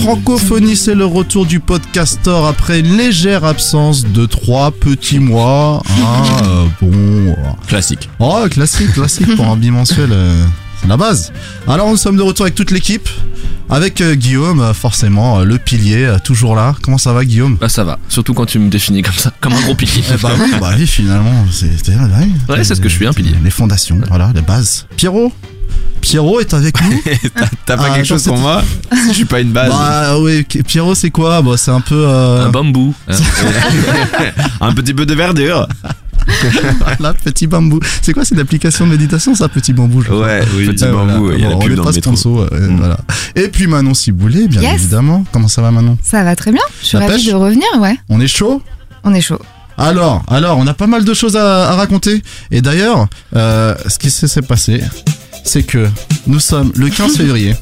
francophonie, c'est le retour du podcaster après une légère absence de trois petits mois. Ah, euh, bon. Classique. Oh, classique, classique pour un bimensuel. euh, c'est la base. Alors, nous sommes de retour avec toute l'équipe. Avec euh, Guillaume, euh, forcément, euh, le pilier, euh, toujours là. Comment ça va, Guillaume? Bah ça va, surtout quand tu me définis comme ça, comme un gros pilier. Eh bah oui, bah oui, finalement, c'est c'est-. Ouais, c'est ce que je suis, un pilier. Les fondations, voilà, les bases. Pierrot? Pierrot est avec nous T'as pas Ah, quelque chose pour moi Je suis pas une base. Bah oui, Pierrot c'est quoi Bah c'est un peu... euh, Un bambou. Un petit peu de verdure. Là, petit bambou. C'est quoi cette application de méditation, ça, petit bambou je Ouais, oui, petit Ouais, bambou. voilà. Il y a Bon, la pub dans pas le métro. euh, Mm. voilà. Et puis Manon Ciboulet, bien Yes. évidemment. Comment ça va Manon Ça va très bien. Je suis ravie pêche de revenir, ouais. On est chaud On est chaud. Alors, alors, on a pas mal de choses à, à raconter. Et d'ailleurs, euh, ce qui s'est passé, c'est que nous sommes le 15 février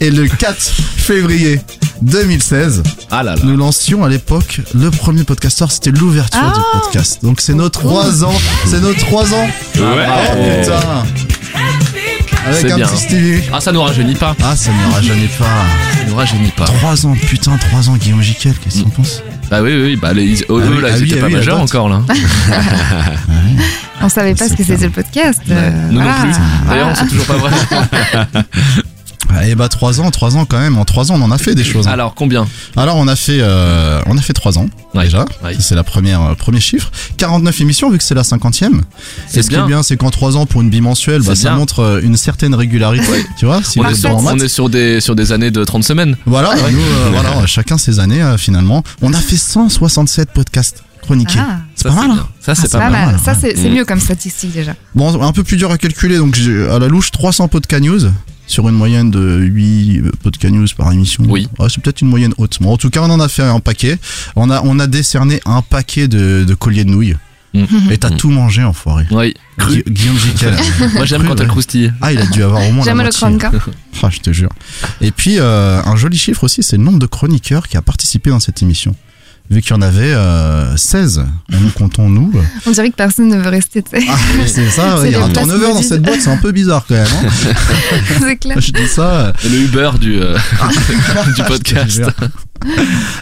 et le 4 février 2016, Ah là là. nous lancions à l'époque le premier podcaster, c'était l'ouverture Ah. du podcast. Donc c'est nos trois ans, c'est nos trois ans. Ouais. Oh putain Avec C'est un bien. petit Stevie. Ah ça nous rajeunit pas. Ah, ça ne rajeunit pas. Ça nous rajeunit pas. 3 ans, putain, 3 ans, Guillaume Jiquel, qu'est-ce que t'en penses? Bah oui, oui, bah les, eux, Ah là, ah ils oui, étaient ah pas oui, date. encore là. On savait pas ce que c'était le podcast. euh, Nous voilà. non plus. D'ailleurs, on sait toujours pas vrai. Et bah 3 ans, 3 ans quand même, en 3 ans on en a fait des choses. hein. Alors combien? Alors on a fait euh, on a fait 3 ans Ouais, déjà, ouais. C'est la première euh, premier chiffre. 49 émissions vu que c'est la 50e. Et C'est ce qui est bien. c'est qu'en 3 ans pour une bimensuelle, bah, C'est ça bien. montre euh, une certaine régularité, tu vois, si on est, sur, bon en on est sur des sur des années de 30 semaines. Voilà, nous euh, voilà, chacun ses années euh, finalement. On a fait 167 podcasts chroniqués. Ah, C'est Ça, pas mal. bien. hein Ça ah, c'est c'est pas, pas mal. Ça, c'est c'est Mm. mieux comme statistique déjà. Bon, un peu plus dur à calculer, donc à la louche 300 podcast news sur une moyenne de 8 podcast news par émission. Oui. Ouais, c'est peut-être une moyenne haute. Bon, en tout cas, on en a fait un paquet. On a, on a décerné un paquet de, de colliers de nouilles. Mm. Et t'as Mm. tout mangé, enfoiré. Oui. Gui- Guillaume Jiquel. Moi j'aime Cru, quand ouais. elle croustille. Ah, il a dû avoir au moins la J'aime le chroniqueur. Ah, je te jure. Et puis, euh, un joli chiffre aussi, c'est le nombre de chroniqueurs qui a participé dans cette émission. Vu qu'il y en avait euh, 16, en nous comptons nous. On dirait que personne ne veut rester. Ah, c'est ça, il y a un turnover dans cette boîte, c'est un peu bizarre quand même. hein. c'est clair. Je dis ça. euh, Le Uber du euh, du podcast.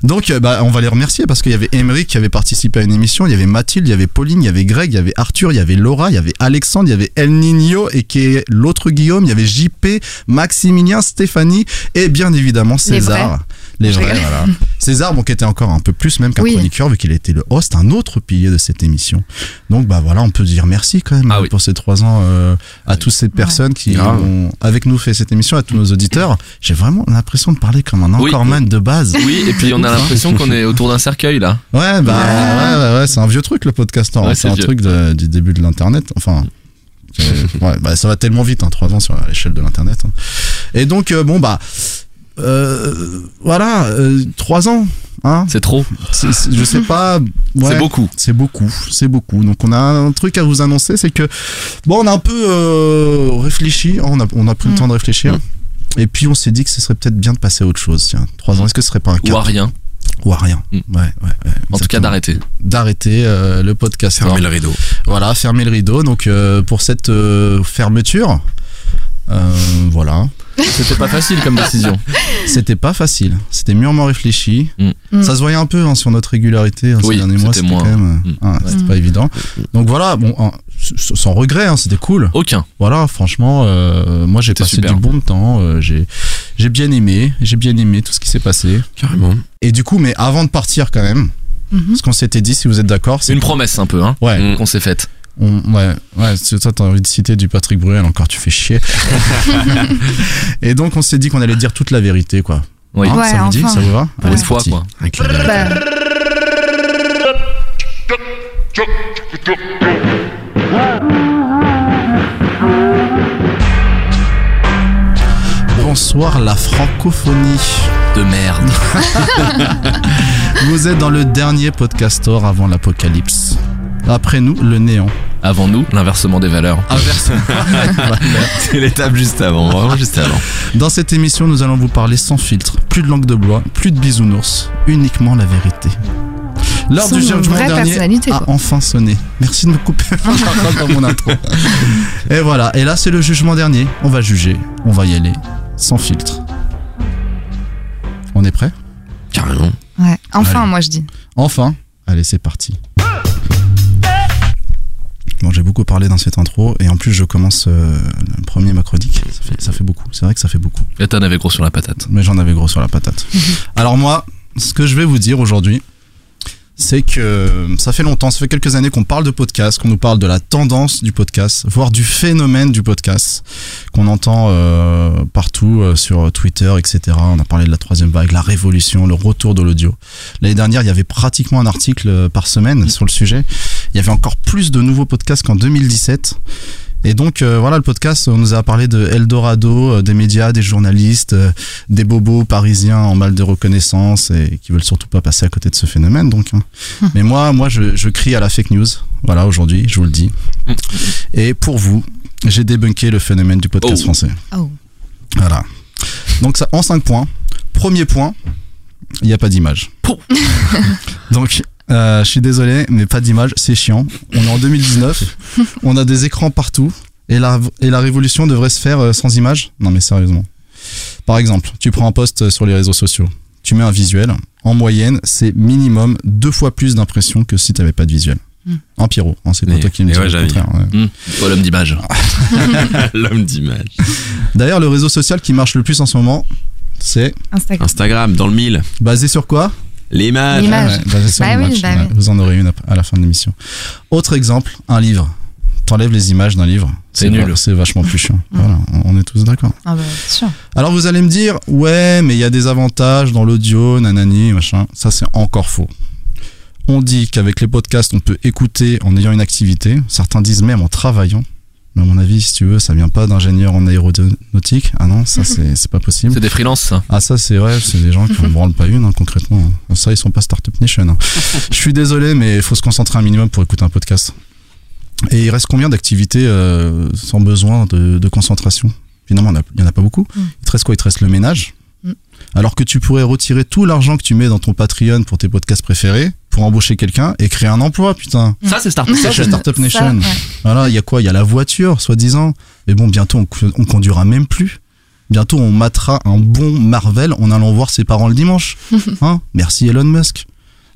Donc, euh, bah, on va les remercier parce qu'il y avait Emery qui avait participé à une émission, il y avait Mathilde, il y avait Pauline, il y avait Greg, il y avait Arthur, il y avait Laura, il y avait Alexandre, il y avait El Nino et qui est l'autre Guillaume, il y avait JP, Maximilien, Stéphanie et bien évidemment César. Les vrais, voilà. César, bon, qui était encore un peu plus même qu'un Oui. chroniqueur, vu qu'il était le host, un autre pilier de cette émission. Donc, bah voilà, on peut dire merci quand même Ah oui. pour ces trois ans euh, à toutes ces personnes qui ont avec nous fait cette émission, à tous nos auditeurs. J'ai vraiment l'impression de parler comme un Oui. encore de base. Oui, et puis on a l'impression qu'on est autour d'un cercueil là. Ouais, bah ouais, ouais, ouais, c'est un vieux truc le podcast. hein. Ouais, c'est un vieux. truc de- du début de l'internet. Enfin, ouais, bah, ça va tellement vite, hein, trois ans sur l'échelle de l'internet. hein. Et donc euh, bon bah euh, voilà, euh, trois ans. Hein C'est trop. Je sais pas. ouais, C'est beaucoup. C'est beaucoup, c'est beaucoup. Donc on a un truc à vous annoncer, c'est que bon, on a un peu euh, réfléchi, on a, on a pris le Mm. temps de réfléchir. Et puis on s'est dit que ce serait peut-être bien de passer à autre chose. Tiens, trois ans, est-ce que ce serait pas un cap Ou à rien. ou à rien Mm. Ouais, ouais, ouais. En tout cas d'arrêter. D'arrêter euh, le podcast. Fermez le rideau. Voilà, fermer le rideau. Donc euh, pour cette euh, fermeture, euh, voilà, C'était pas facile comme décision. c'était pas facile. C'était mûrement réfléchi. Mm. Ça se voyait un peu hein, sur notre régularité hein, Oui, ces derniers mois. c'était quand même, Mm. ah, c'était Mm. pas évident. Donc voilà, bon, hein, sans regret, hein, c'était cool. Aucun. Voilà, franchement, euh, moi j'ai passé super. du bon temps. euh, j'ai j'ai bien aimé, j'ai bien aimé tout ce qui s'est passé. Carrément. Et du coup, mais avant de partir quand même, Mhm. ce qu'on s'était dit, si vous êtes d'accord, C'est une promesse un peu, hein. Ouais. Qu'on s'est faite. On, ouais, ouais, c'est ça, t'as envie de citer du Patrick Bruel, encore tu fais chier. et donc on s'est dit qu'on allait dire toute la vérité, quoi. Oui. Hein, Ouais, ça vous dit, enfin. ça vous va Pour Allez, fois, quoi. Bah, Bonsoir la francophonie. De merde. Vous êtes dans le dernier podcastor avant l'apocalypse. Après nous, le néant. Avant nous, l'inversement des valeurs. C'est l'étape juste avant, vraiment juste avant. Dans cette émission, nous allons vous parler sans filtre, plus de langue de bois, plus de bisounours, uniquement la vérité. L'heure du jugement dernier a quoi. enfin sonné. Merci de me couper dans mon intro. Et voilà, et là c'est le jugement dernier. On va juger, on va y aller, sans filtre. On est prêt? Carrément. Ouais. Enfin, Allez. moi je dis. Enfin, allez, c'est parti. Bon, j'ai beaucoup parlé dans cette intro et en plus je commence euh, le premier macrodique. Ça fait, ça fait beaucoup. C'est vrai que ça fait beaucoup. Et t'en avais gros sur la patate. Mais j'en avais gros sur la patate. Alors moi, ce que je vais vous dire aujourd'hui, c'est que ça fait longtemps, ça fait quelques années qu'on parle de podcast, qu'on nous parle de la tendance du podcast, voire du phénomène du podcast, qu'on entend euh, partout euh, sur Twitter, etc. On a parlé de la troisième vague, la révolution, le retour de l'audio. L'année dernière, il y avait pratiquement un article par semaine sur le sujet. Il y avait encore plus de nouveaux podcasts qu'en 2017. Et donc euh, voilà le podcast, on nous a parlé de Eldorado, euh, des médias, des journalistes, euh, des bobos parisiens en mal de reconnaissance et qui veulent surtout pas passer à côté de ce phénomène. Donc, hein. mais moi, moi, je, je crie à la fake news. Voilà aujourd'hui, je vous le dis. Et pour vous, j'ai débunké le phénomène du podcast Oh. français. Oh. Voilà. Donc ça, en 5 points. Premier point, il n'y a pas d'image. Donc, euh, je suis désolé, mais pas d'image, c'est chiant. On est en 2019, on a des écrans partout, et la, et la révolution devrait se faire euh, sans image Non mais sérieusement. Par exemple, tu prends un post sur les réseaux sociaux, tu mets un visuel, en moyenne, c'est minimum deux fois plus d'impressions que si tu n'avais pas de visuel. Mm. En Pierrot, hein, c'est pas toi qui me dis ouais, le j'avais contraire. ouais. Toi, l'homme d'image. L'homme d'image. D'ailleurs, le réseau social qui marche le plus en ce moment, c'est Instagram. Instagram, dans le mille. basé sur quoi? L'image. L'image. Ouais, basé sur Bah oui, bah Ouais, oui. Vous en aurez une à la fin de l'émission. Autre exemple, un livre. T'enlèves les images d'un livre. C'est nul. C'est vachement plus chiant. Mm. Voilà, on- on est tous d'accord. Ah bah, sûr. Alors vous allez me dire, ouais, mais il y a des avantages dans l'audio, nanani, machin. Ça, c'est encore faux. On dit qu'avec les podcasts, on peut écouter en ayant une activité. Certains disent même en travaillant. Mais à mon avis, si tu veux, ça vient pas d'ingénieur en aéronautique. Ah non, ça, c'est c'est pas possible. C'est des freelances, ça. Ah ça c'est vrai, c'est des gens qui en branlent pas une hein, concrètement. Ça ils sont pas Startup Nation. hein. Je suis désolé mais il faut se concentrer un minimum pour écouter un podcast. Et il reste combien d'activités euh, sans besoin de, de concentration? Finalement il y en a pas beaucoup. Mm. Il te reste quoi? Il te reste le ménage? Mm. Alors que tu pourrais retirer tout l'argent que tu mets dans ton Patreon pour tes podcasts préférés pour embaucher quelqu'un et créer un emploi putain. Ça, c'est Startup Ça, c'est Nation. Startup Ça, Nation. ouais. Voilà, il y a quoi? Il y a la voiture, soi-disant. Mais bon, bientôt, on, on conduira même plus. Bientôt, on matera un bon Marvel en allant voir ses parents le dimanche. Hein? Merci Elon Musk.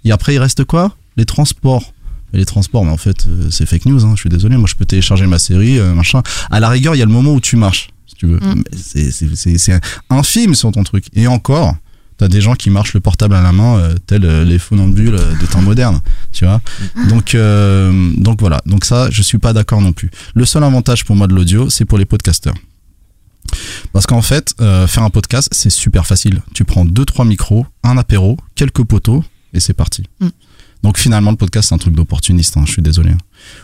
Et après, il reste quoi? Les transports. Et les transports, mais en fait, euh, c'est fake news. Hein, je suis désolé. Moi, je peux télécharger ma série, euh, machin. À la rigueur, il y a le moment où tu marches, si tu veux. Mm. Mais c'est- c'est- C'est c'est infime sur ton truc. Et encore, t'as des gens qui marchent le portable à la main, euh, tels euh, les funambules euh, des temps modernes. Tu vois donc, euh, donc voilà. Donc ça, je suis pas d'accord non plus. Le seul avantage pour moi de l'audio, c'est pour les podcasteurs. Parce qu'en fait, euh, faire un podcast, c'est super facile. Tu prends deux, trois micros, un apéro, quelques poteaux, et c'est parti. Mm. Donc finalement, le podcast, c'est un truc d'opportuniste. hein, je suis désolé.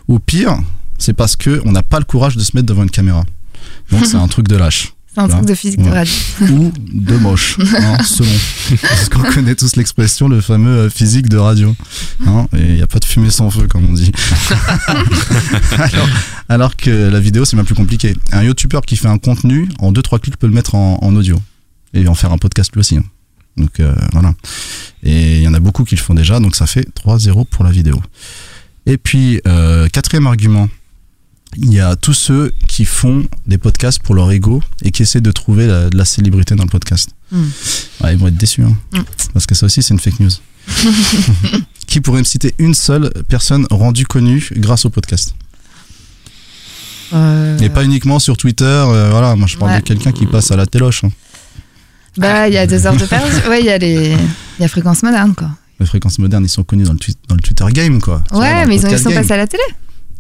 Au pire, c'est parce que on n'a pas le courage de se mettre devant une caméra. Donc c'est un truc de lâche un truc de physique de radio. ou de moche, hein, selon. Parce qu'on connaît tous l'expression, le fameux euh, physique de radio. Hein, et il n'y a pas de fumée sans feu, comme on dit. alors, alors que la vidéo, c'est bien plus compliqué. Un youtubeur qui fait un contenu, en 2-3 clics, peut le mettre en, en audio. Et en faire un podcast lui aussi. hein. Donc euh, voilà. Et il y en a beaucoup qui le font déjà, donc ça fait 3-0 pour la vidéo. Et puis, euh, quatrième argument, il y a tous ceux qui font des podcasts pour leur ego et qui essaient de trouver la- de la célébrité dans le podcast. Mm. Ouais, ils vont être déçus, hein. Mm. parce que ça aussi c'est une fake news. qui pourrait me citer une seule personne rendue connue grâce au podcast? Euh, Et pas uniquement sur Twitter, euh, voilà, moi je parle Ouais. de quelqu'un qui passe à la téloche. hein. Bah, il y a deux heures de perdu. Ouais, il y a les. Il y a fréquence moderne, quoi. Les fréquences modernes, ils sont connus dans le, dans le Twitter game, quoi. Vois, Ouais, mais ils, ont, ils podcast sont game. passés à la télé.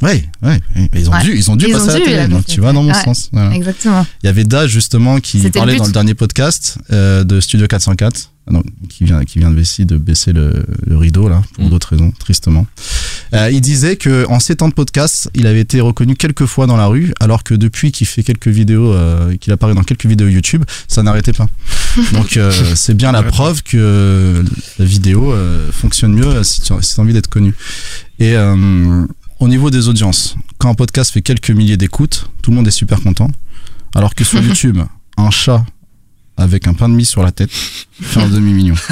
Ouais, ouais, ouais, ils ont Ouais. dû, ils ont dû Ils passer ont à la télé, donc tu la dans mon sens. voilà. Exactement. Il y avait Daz justement qui parlait dans le dernier podcast euh, de Studio 404, ah non, qui vient, qui vient de de baisser le, le rideau là pour Mm. d'autres raisons, tristement. Euh, il disait que en sept ans de podcast, il avait été reconnu quelques fois dans la rue, alors que depuis qu'il fait quelques vidéos, euh, qu'il apparaît dans quelques vidéos YouTube, ça n'arrêtait pas. Donc euh, c'est bien la preuve que la vidéo euh, fonctionne mieux si tu si as envie d'être connu. Et euh, au niveau des audiences, quand un podcast fait quelques milliers d'écoutes, tout le monde est super content. Alors que sur YouTube, un chat avec un pain de mie sur la tête fait un demi-million.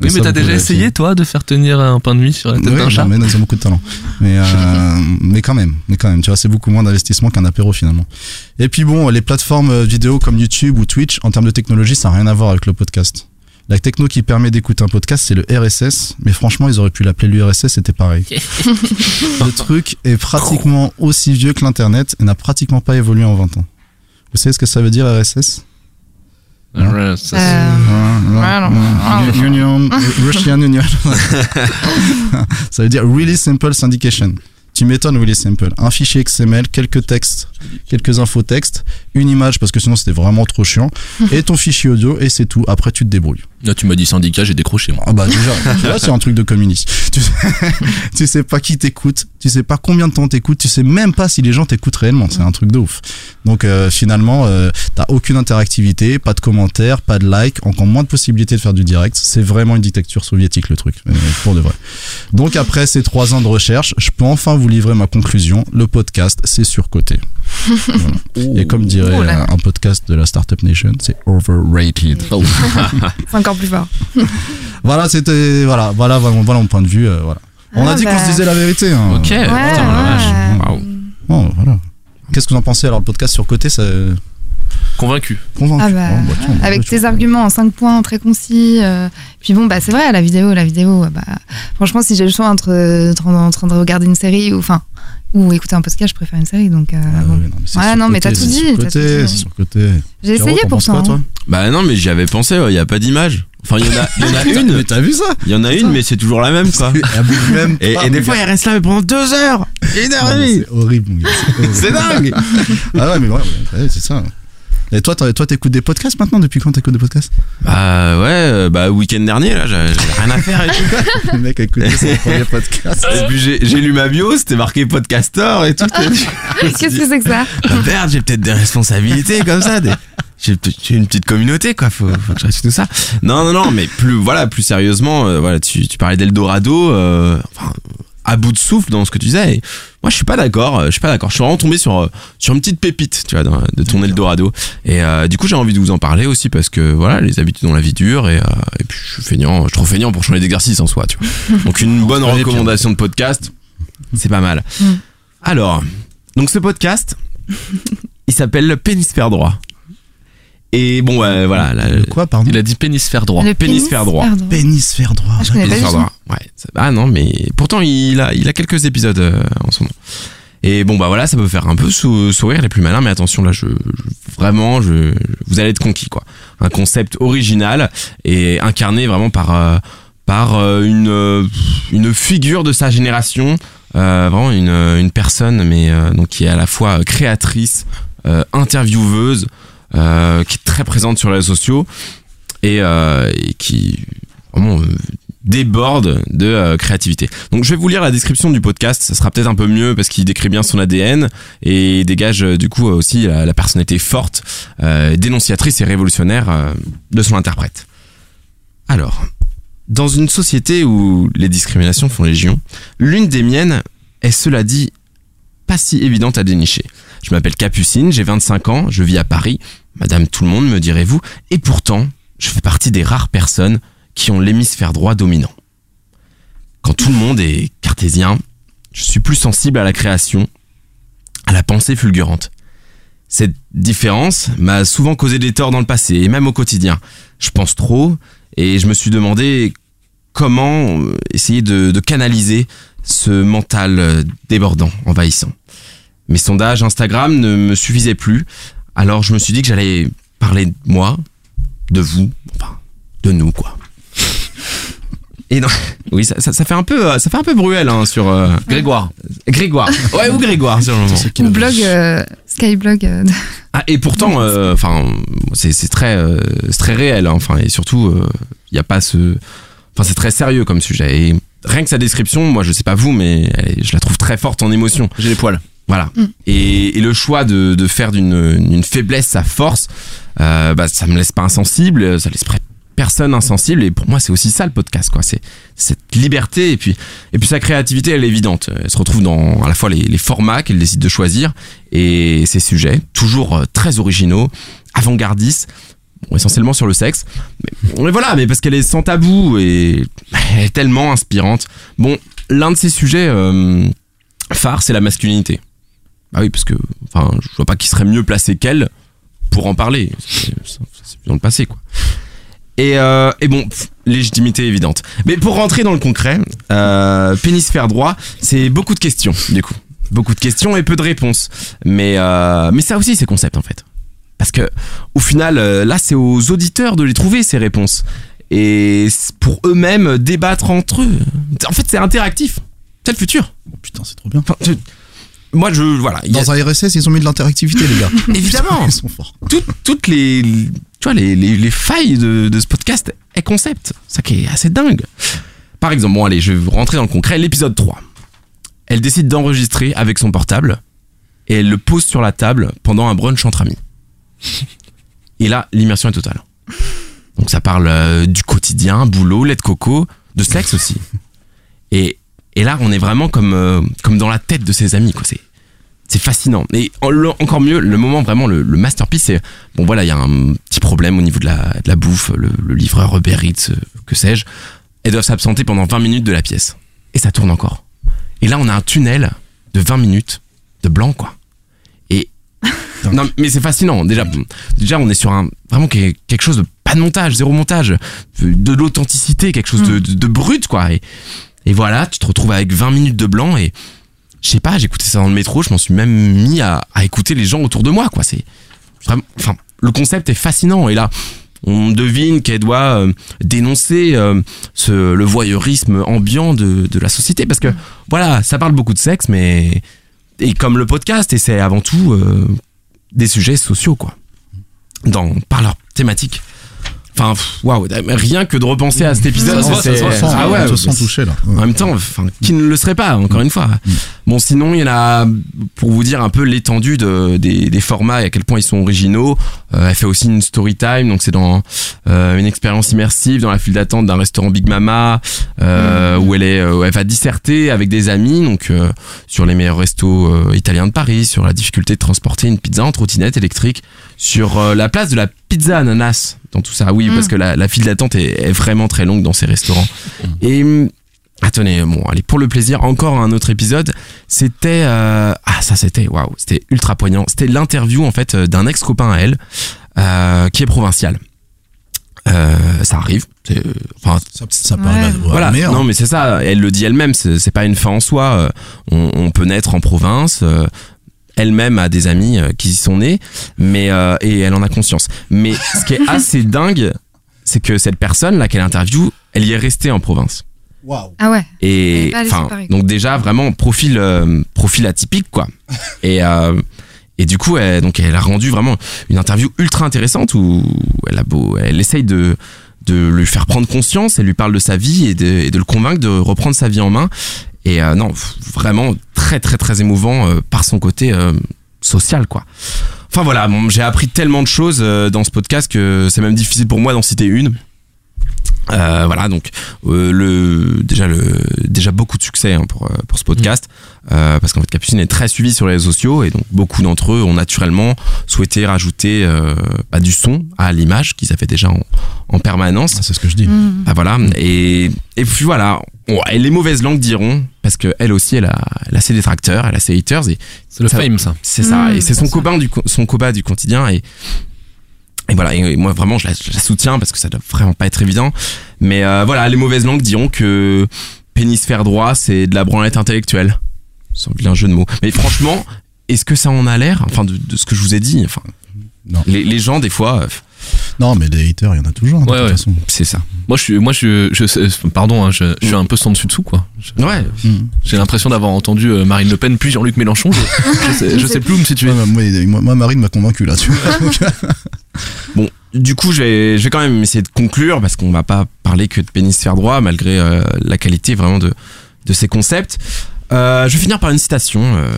Oui, mais ça, t'as déjà pouvez essayé, toi, de faire tenir un pain de mie sur la tête Oui, d'un non, chat mais non, ils ont beaucoup de talent. Mais, euh, mais quand même, mais quand même, tu vois, c'est beaucoup moins d'investissement qu'un apéro finalement. Et puis bon, les plateformes vidéo comme YouTube ou Twitch, en termes de technologie, ça n'a rien à voir avec le podcast. La techno qui permet d'écouter un podcast, c'est le RSS. Mais franchement, ils auraient pu l'appeler l'URSS, c'était pareil. le truc est pratiquement aussi vieux que l'Internet et n'a pratiquement pas évolué en 20 ans. Vous savez ce que ça veut dire RSS Euh, voilà. Union, Russian Union. ça veut dire Really Simple Syndication. Tu m'étonnes, Really Simple. Un fichier XML, quelques textes, quelques infos textes, une image parce que sinon c'était vraiment trop chiant, et ton fichier audio et c'est tout. Après tu te débrouilles. Là, tu m'as dit syndicat, j'ai décroché, moi. Ah bah déjà, vois, c'est un truc de communiste. Tu sais, tu sais pas qui t'écoute, tu sais pas combien de temps t'écoutes, tu sais même pas si les gens t'écoutent réellement. C'est un truc de ouf. Donc euh, finalement, euh, t'as aucune interactivité, pas de commentaires, pas de likes, encore moins de possibilités de faire du direct. C'est vraiment une dictature soviétique le truc, euh, pour de vrai. Donc après ces trois ans de recherche, je peux enfin vous livrer ma conclusion. Le podcast, c'est surcoté. Voilà. Et comme dirait là. un podcast de la Startup Nation, c'est overrated. Encore plus fort. Voilà, c'était voilà, voilà, voilà, voilà mon point de vue. euh, voilà. On a Ah dit qu'on bah. se disait la vérité. Hein. Ok, putain, ouais. Waouh. Bon, voilà. Qu'est-ce que vous en pensez alors le podcast sur côté ça Convaincu. convaincu. Ah bah, bah, tiens, avec tes arguments en 5 points très concis. euh, puis bon, bah c'est vrai, la vidéo, la vidéo, bah, franchement, si j'ai le choix entre, entre en train de regarder une série ou enfin ou écouter un podcast, je préfère une série. Donc, euh, Ah bon. non, mais Ouais, mais t'as tout c'est dit, côté, c'est sur côté. j'ai essayé quoi, toi hein. Bah non, mais j'y avais pensé, il y a pas d'image. Enfin, il y en a, il y en a Mais une, t'as vu ça il y en a une, mais c'est toujours la même, quoi. Même Et, des fois, il reste là mais pendant deux heures, une heure et demie. C'est horrible, mon gars. c'est dingue. Ah ouais, mais ouais, c'est ça. Et toi, toi, t'écoutes des podcasts maintenant Depuis quand t'écoutes des podcasts Bah ouais, euh, bah week-end dernier là, j'avais rien à faire et tout. Le mec a écouté son premier podcast. Et puis j'ai lu ma bio, c'était marqué podcaster et tout. Qu'est-ce que c'est que ça Bah merde, j'ai peut-être des responsabilités comme ça. Des... J'ai une petite communauté quoi, faut, faut que je reste tout ça. Non non non, mais plus voilà, plus sérieusement, euh, voilà, tu, tu parlais d'Eldorado, euh, enfin à bout de souffle dans ce que tu disais. Moi je suis pas d'accord, euh, je suis pas d'accord. Je suis vraiment tombé sur euh, sur une petite pépite, tu vois, dans- de ton Eldorado. Et euh, du coup j'ai envie de vous en parler aussi parce que voilà, les habitudes dans la vie dure et, euh, et puis je suis feignant, je suis trop feignant pour changer d'exercice en soi, tu vois. Donc une bonne recommandation de podcast, c'est pas mal. Mm. Alors, donc ce podcast, il s'appelle Pénisphère droit. Et bon, ouais, voilà, la- Le quoi, pardon Il a dit pénisphère droit. Le pénisphère droit. Pénisphère droit. Ah, je connais pas du Pénisphère tout. droit. Ouais. ça- Ah non, mais pourtant il a, il a quelques épisodes euh, en son nom. Et bon bah voilà, ça peut faire un peu sou- sourire les plus malins, mais attention là, je, je- vraiment, je, vous allez être conquis quoi. Un concept original et incarné vraiment par euh, par euh, une euh, une figure de sa génération, euh, vraiment une une personne, mais euh, donc qui est à la fois créatrice, euh, intervieweuse, euh, qui est très présente sur les réseaux sociaux et, euh, qui euh, déborde de créativité. Donc je vais vous lire la description du podcast, ça sera peut-être un peu mieux parce qu'il décrit bien son ADN et dégage du coup aussi la, personnalité forte, dénonciatrice et révolutionnaire de son interprète. Alors, dans une société où les discriminations font légion, l'une des miennes est cela dit pas si évidente à dénicher. Je m'appelle Capucine, j'ai 25 ans, je vis à Paris, madame tout le monde me direz-vous, et pourtant, je fais partie des rares personnes qui ont l'hémisphère droit dominant. Quand tout le monde est cartésien, je suis plus sensible à la création, à la pensée fulgurante. Cette différence m'a souvent causé des torts dans le passé et même au quotidien. Je pense trop et je me suis demandé comment euh, essayer de, canaliser ce mental euh, débordant, envahissant. Mes sondages Instagram ne me suffisaient plus, alors je me suis dit que j'allais parler de moi, de vous, enfin, de nous quoi. Et non, oui, ça, ça, ça fait un peu, euh, ça fait un peu bruel hein, sur euh, Grégoire. Grégoire. Ouais, ou Grégoire sur le moment. Ou blog, euh, Skyblog. euh, Ah, et pourtant, euh, enfin, c'est c'est très, euh, très réel. hein, Enfin, et surtout, il y a pas ce, enfin, c'est très sérieux comme sujet. Et rien que sa description, moi, je sais pas vous, mais elle je la trouve très forte en émotion. J'ai les poils. Voilà. Mm. Et, et le choix de, de faire d'une faiblesse sa force, euh, bah, ça me laisse pas insensible, ça laisse personne insensible. Et pour moi, c'est aussi ça le podcast, quoi. C'est cette liberté et puis et puis sa créativité, elle est évidente. Elle se retrouve dans à la fois les, les formats qu'elle décide de choisir et ses sujets, toujours euh, très originaux, avant-gardistes. Bon, essentiellement sur le sexe. Mais, mais voilà, mais parce qu'elle est sans tabou et elle est tellement inspirante. Bon, l'un de ses sujets euh, phares, c'est la masculinité. Bah oui, parce que, enfin, je vois pas qui serait mieux placé qu'elle pour en parler. C'est dans le passé, quoi. Et, euh, et bon, pff, légitimité évidente. Mais pour rentrer dans le concret, euh, pénis faire droit, c'est beaucoup de questions, du coup. Beaucoup de questions et peu de réponses. Mais, euh, mais ça aussi, c'est concept, en fait. Parce que, au final, euh, là, c'est aux auditeurs de les trouver, ces réponses. Et pour eux-mêmes débattre entre eux. En fait, c'est interactif. C'est le futur. Oh, putain, c'est trop bien. Enfin, moi, je. Voilà. a- Dans un RSS, ils ont mis de l'interactivité, les gars. Évidemment. Ils sont forts. toutes, toutes les, tu vois, les, les, les failles de, de ce podcast est concept. Ça qui est assez dingue. Par exemple, bon, allez, je vais rentrer dans le concret. L'épisode 3. Elle décide d'enregistrer avec son portable et elle le pose sur la table pendant un brunch entre amis. Et là, l'immersion est totale. Donc ça parle euh, du quotidien, boulot, lait de coco, de sexe aussi. Et, et là, on est vraiment comme, euh, comme dans la tête de ses amis. quoi. C'est c'est fascinant. Et en- le- encore mieux, le moment vraiment, le, le masterpiece, c'est bon voilà, il y a un petit problème au niveau de la, de la bouffe, le, le livreur Uber Eats, euh, que sais-je. Elles doivent s'absenter pendant 20 minutes de la pièce. Et ça tourne encore. Et là, on a un tunnel de 20 minutes de blanc, quoi. Et non, mais c'est fascinant. Déjà, déjà, on est sur un vraiment que- quelque chose de pas de montage, zéro montage, de l'authenticité, quelque chose de, de, de brut, quoi. Et, et voilà, tu te retrouves avec 20 minutes de blanc et je sais pas, j'écoutais ça dans le métro, je m'en suis même mis à, écouter les gens autour de moi, quoi. C'est enfin, le concept est fascinant et là, on devine qu'elle doit euh, dénoncer euh, le voyeurisme ambiant de, de la société parce que voilà, ça parle beaucoup de sexe, mais et comme le podcast, et c'est avant tout euh, des sujets sociaux, quoi, dans par leur thématique. Enfin, waouh, rien que de repenser à cet épisode, c'est- ah ouais, se sont touchés, là. en même temps, enfin, qui ne le serait pas, encore une fois. Bon, sinon, il y en a, pour vous dire un peu l'étendue de, des, des formats et à quel point ils sont originaux. euh, elle fait aussi une story time, donc c'est dans euh, une expérience immersive dans la file d'attente d'un restaurant Big Mama, euh, où elle est, euh, où elle va disserter avec des amis, donc euh, sur les meilleurs restos euh, italiens de Paris, sur la difficulté de transporter une pizza en trottinette électrique, sur euh, la place de la pizza ananas dans tout ça. Oui, Mm. parce que la, la file d'attente est, est vraiment très longue dans ces restaurants. Et hum, attendez, bon, allez pour le plaisir, encore un autre épisode. C'était euh, ah ça c'était waouh, c'était ultra poignant. C'était l'interview en fait euh, d'un ex copain à elle euh, qui est provincial. Euh, ça arrive. c'est- Enfin, Ça, ça Ouais. paraît voilà. meilleur. Non, mais c'est ça. Elle le dit elle-même. C'est c'est pas une fin en soi. Euh, On, on peut naître en province. euh, Elle-même a des amis euh, qui y sont nés, mais euh, et elle en a conscience. Mais ce qui est assez dingue, c'est que cette personne là qu'elle interview, elle y est restée en province. Waouh. Ah ouais. Et enfin, donc déjà vraiment profil euh, profil atypique quoi. Et euh, et du coup, elle, donc elle a rendu vraiment une interview ultra intéressante où elle a beau, elle essaye de de lui faire prendre conscience, elle lui parle de sa vie et de, et de le convaincre de reprendre sa vie en main. Et euh, non, vraiment très très très émouvant euh, par son côté euh, social quoi. Enfin voilà, j'ai appris tellement de choses dans ce podcast que c'est même difficile pour moi d'en citer une. Voilà donc le déjà le déjà beaucoup de succès hein, pour pour ce podcast euh, parce qu'en fait Capucine est très suivi sur les réseaux sociaux et donc beaucoup d'entre eux ont naturellement souhaité rajouter euh, bah, du son à l'image qu'ils avaient déjà en, en permanence. Ah, C'est ce que je dis. Mm. ah voilà. Et et puis voilà. Bon, et les mauvaises langues diront parce que elle aussi elle a elle a ses détracteurs elle a ses haters et C'est le Ça- fame, ça. c'est ça. Mm, et c'est son copain du son combat du quotidien et et voilà. Et moi vraiment je la, je la soutiens parce que ça doit vraiment pas être évident. Mais euh, voilà. Les mauvaises langues diront que pénis faire droit c'est de la branlette intellectuelle sans vilain jeu de mots mais franchement est-ce que ça en a l'air? Enfin de, de ce que je vous ai dit enfin Non. les, les gens des fois euh, Non, mais des haters, il y en a toujours. hein, de Ouais, toute ouais. façon. c'est ça Moi, je suis, moi, je, je, pardon, hein, je, je suis un peu sans dessus dessous, quoi. Je- ouais Mm. J'ai l'impression d'avoir entendu euh, Marine Le Pen puis Jean-Luc Mélenchon. Je, je sais, je sais plus où me situer. Ouais, moi, moi, moi, Marine m'a convaincu là. Tu vois. Bon, du coup, je vais, je vais quand même essayer de conclure parce qu'on va pas parler que de pénis faire droit malgré euh, la qualité vraiment de, de ces concepts. Euh, je vais finir par une citation euh,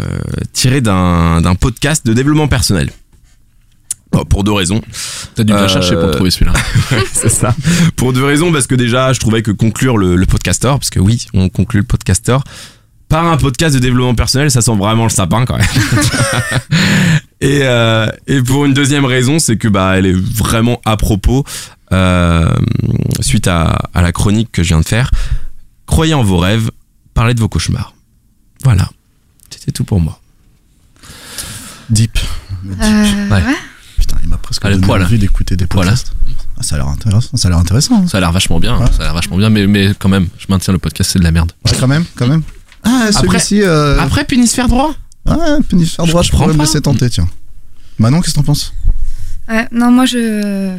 tirée d'un d'un podcast de développement personnel. Pour deux raisons. T'as dû me la Euh, chercher pour le trouver celui-là. c'est ça. Pour deux raisons, parce que déjà, je trouvais que conclure le, le podcaster, parce que oui, on conclut le podcaster, par un podcast de développement personnel, ça sent vraiment le sapin quand même. et, euh, et pour une deuxième raison, c'est que bah, elle est vraiment à propos, euh, suite à, à la chronique que je viens de faire. Croyez en vos rêves, parlez de vos cauchemars. Voilà. C'était tout pour moi. Deep. Mais deep. Euh, Ouais. ouais. Putain, il m'a presque Allez, donné envie d'écouter des podcasts. Ah, ça a l'air intéressant. Ça a l'air intéressant. hein. Ça a l'air vachement bien, Ouais. ça a l'air vachement bien, mais, mais quand même, je maintiens le podcast, c'est de la merde. Ouais, quand même, quand même. Ah, celui-ci. Euh... Après, Pénisphère droit? Ah, pénifère droit, je comprends pourrais me laisser tenter, tiens. Manon, qu'est-ce que t'en penses? Ouais, non, moi, je.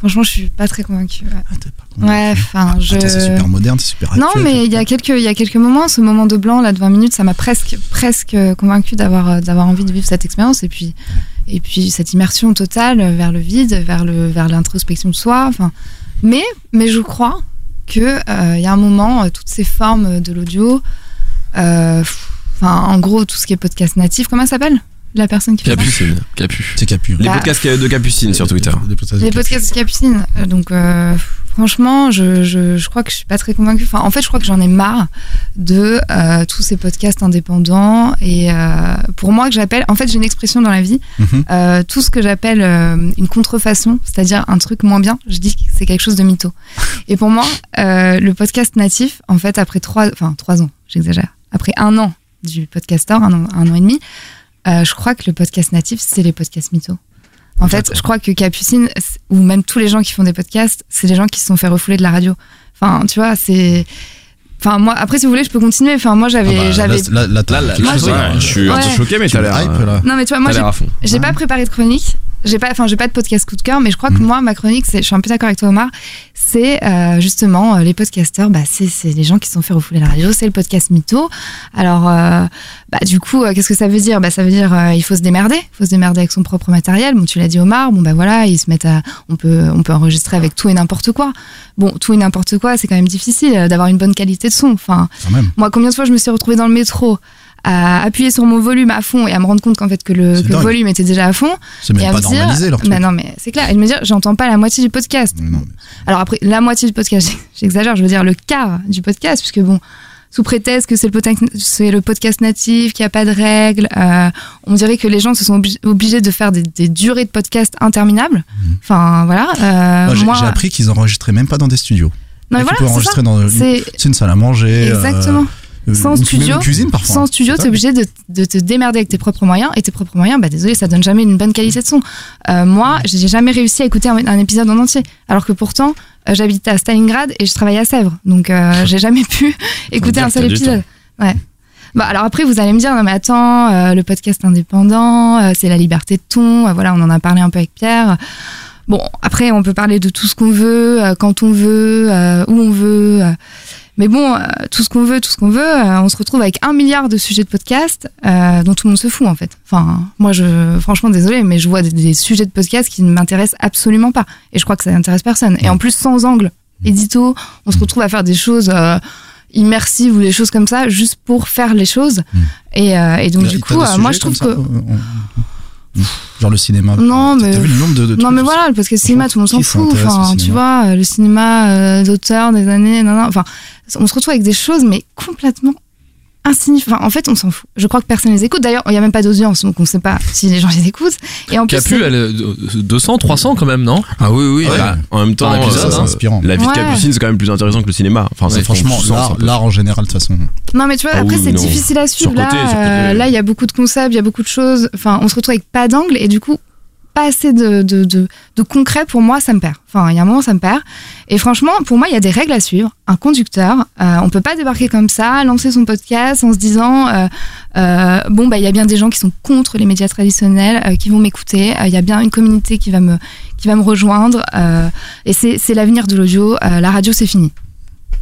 Franchement, je suis pas très convaincue. ouais. Ah, t'es pas convaincu. Ouais, enfin, je. Attends, c'est super moderne, c'est super Non, actuel. mais il y a quelques, il y a quelques moments, ce moment de blanc là de 20 minutes, ça m'a presque, presque convaincu d'avoir, euh, d'avoir envie de vivre cette expérience et puis, et puis cette immersion totale vers le vide, vers le, vers l'introspection de soi. Enfin, mais, mais je crois que euh, il y a un moment, euh, toutes ces formes de l'audio, euh, enfin, en gros, tout ce qui est podcast natif, comment ça s'appelle? La personne qui fait ça Capucine, Capu. C'est Capu. Les Bah, podcasts de Capucine sur Twitter. Les podcasts de Les Capu. podcasts de Capucine. Euh, Donc, euh, franchement, je, je, je crois que je suis pas très convaincue. Enfin, en fait, je crois que j'en ai marre de euh, tous ces podcasts indépendants. Et euh, pour moi, que j'appelle. En fait, j'ai une expression dans la vie. Mhm. euh, tout ce que j'appelle euh, une contrefaçon, c'est-à-dire un truc moins bien, je dis que c'est quelque chose de mytho. Et pour moi, euh, le podcast natif, en fait, après trois, enfin trois ans, j'exagère, après un an du podcasteur, un an, un an et demi, euh, je crois que le podcast natif, c'est les podcasts mythos. En fait, je crois que Capucine, ou même tous les gens qui font des podcasts, c'est des gens qui se sont fait refouler de la radio. Enfin, tu vois, c'est. Enfin, moi, après, si vous voulez, je peux continuer. Enfin, moi, Ah j'avais. bah, j'avais... Là, là, là, je suis un peu choqué, mais Tu t'as l'air. hype, euh. Non, mais tu vois, moi, j'ai Ouais. pas préparé de chronique. J'ai pas, enfin, j'ai pas de podcast coup de cœur, mais je crois que Mhm. moi, ma chronique, c'est, je suis un peu d'accord avec toi, Omar. C'est euh, justement euh, les podcasteurs. Bah, c'est, c'est les gens qui se sont fait refouler la radio. C'est le podcast mytho. Alors, euh, bah, du coup, euh, qu'est-ce que ça veut dire? Bah, ça veut dire euh, il faut se démerder. Il faut se démerder avec son propre matériel. Bon, tu l'as dit, Omar. Bon, bah voilà, ils se mettent à, on peut, on peut enregistrer avec tout et n'importe quoi. Bon, tout et n'importe quoi, c'est quand même difficile euh, d'avoir une bonne qualité de son. Enfin, moi, combien de fois je me suis retrouvée dans le métro à appuyer sur mon volume à fond et à me rendre compte qu'en fait que le, que volume était déjà à fond C'est et même à pas me dire normalisé leur truc. bah non mais c'est clair et de me dire j'entends pas la moitié du podcast Non, mais- alors après la moitié du podcast j'exagère je veux dire le quart du podcast puisque bon sous prétexte que c'est le, podcast- c'est le podcast natif, qu'il n'y a pas de règles. euh, on dirait que les gens se sont obli- obligés de faire des, des durées de podcast interminables. Enfin, voilà. euh, j'ai appris qu'ils enregistraient même pas dans des studios. Non, tu peux ça. enregistrer dans une, salle à manger. euh, exactement. euh, Sans studio, cuisine parfois. Sans studio, C'est tu es obligé de, de te démerder avec tes propres moyens. Et tes propres moyens, bah désolé, ça donne jamais une bonne qualité de son. Euh, moi, j'ai jamais réussi à écouter un, un épisode en entier. Alors que pourtant, euh, j'habite à Stalingrad et je travaille à Sèvres. Donc, j'ai jamais pu écouter un seul épisode. Ouais. Bah alors après vous allez me dire non mais attends euh, le podcast indépendant euh, c'est la liberté de ton euh, voilà on en a parlé un peu avec Pierre bon après on peut parler de tout ce qu'on veut euh, quand on veut euh, où on veut euh, mais bon, euh, tout ce qu'on veut, tout ce qu'on veut, euh, on se retrouve avec un milliard de sujets de podcast euh, dont tout le monde se fout en fait. Enfin, moi, je, franchement, désolé, mais je vois des, des sujets de podcast qui ne m'intéressent absolument pas. Et je crois que ça n'intéresse personne. Et en plus, sans angle édito, on se retrouve à faire des choses euh, immersives ou des choses comme ça, juste pour faire les choses. Mm. Et, euh, et donc, T'as- du coup, euh, moi, je trouve que. ça, on- Genre le cinéma. Non, mais- vu le nombre de. de Non mais voilà, parce que le cinéma, tout le monde s'en fout. Enfin, tu vois, euh, le cinéma euh, d'auteur des années, non, non, enfin, on se retrouve avec des choses, mais complètement insignifiantes. Enfin, en fait, on s'en fout. Je crois que personne les écoute. D'ailleurs, il n'y a même pas d'audience, donc on ne sait pas si les gens les écoutent. Et en plus, Capu, c'est- elle est euh, 200, 300 quand même, non Ah oui, oui. Ouais. bah, en même temps, épisode, euh, Ça, hein. inspirant. la vie Ouais. de Capucine, c'est quand même plus intéressant que le cinéma. Enfin, c'est franchement, l'art ça peut- l'art en général, de toute façon. Non, mais tu vois, Ah après, oui, c'est difficile à suivre. Surcoté, là, surcoté, euh, là, il y a beaucoup de concepts, il y a beaucoup de choses. Enfin, on se retrouve avec pas d'angle et du coup, pas assez de, de, de, concret pour moi, ça me perd. Enfin, il y a un moment, ça me perd. Et franchement, pour moi, il y a des règles à suivre. Un conducteur, euh, on peut pas débarquer comme ça, lancer son podcast en se disant, euh, euh, bon, bah, il y a bien des gens qui sont contre les médias traditionnels, euh, qui vont m'écouter. Il y a bien une communauté qui va me, qui va me rejoindre. et c'est l'avenir de l'audio. La radio, c'est fini.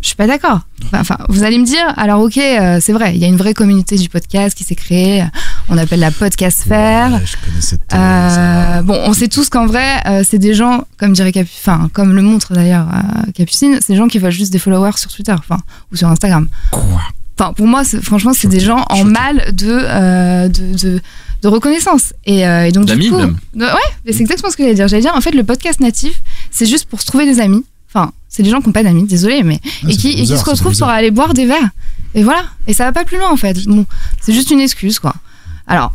Je suis pas d'accord. Enfin, vous allez me dire, alors ok, euh, c'est vrai, il y a une vraie communauté du podcast qui s'est créée. On appelle la podcast sphère. Ouais, je connais cette. euh, bon, on sait tous qu'en vrai, euh, c'est des gens, comme dirait Capu, enfin, comme le montre d'ailleurs Capucine, c'est des gens qui veulent juste des followers sur Twitter, enfin, ou sur Instagram. Quoi? Enfin, pour moi, franchement, c'est des gens en mal de, de, de, de reconnaissance. Et, et donc, du D'amis, coup, même. ouais, c'est exactement ce que j'allais dire. J'allais dire, en fait, le podcast natif, c'est juste pour se trouver des amis. Enfin, c'est des gens qui n'ont pas d'amis, désolé, mais Ouais, et qui, et se retrouvent pour aller boire des verres. Et voilà. Et ça va pas plus loin, en fait. Bon, c'est juste une excuse, quoi. Alors,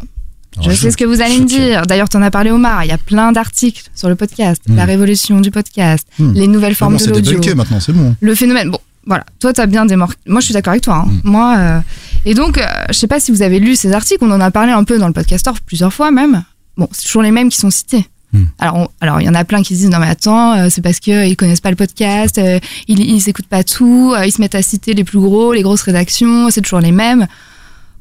je sais ce que vous allez me dire. D'ailleurs, tu en as parlé, Omar. Il y a plein d'articles sur le podcast, Mm. la révolution du podcast, Mm. les nouvelles formes bon, de l'audio, maintenant, c'est bon. le phénomène. Bon, voilà. Toi, tu as bien démorqué. Moi, je suis d'accord avec toi. hein. Mm. Moi, euh, et donc, euh, je sais pas si vous avez lu ces articles. On en a parlé un peu dans le podcaster plusieurs fois même. Bon, c'est toujours les mêmes qui sont cités. Hmm. Alors, on- alors il y en a plein qui se disent non mais attends, euh, c'est parce que ils connaissent pas le podcast, euh, ils, ils écoutent pas tout, euh, ils se mettent à citer les plus gros, les grosses rédactions, c'est toujours les mêmes.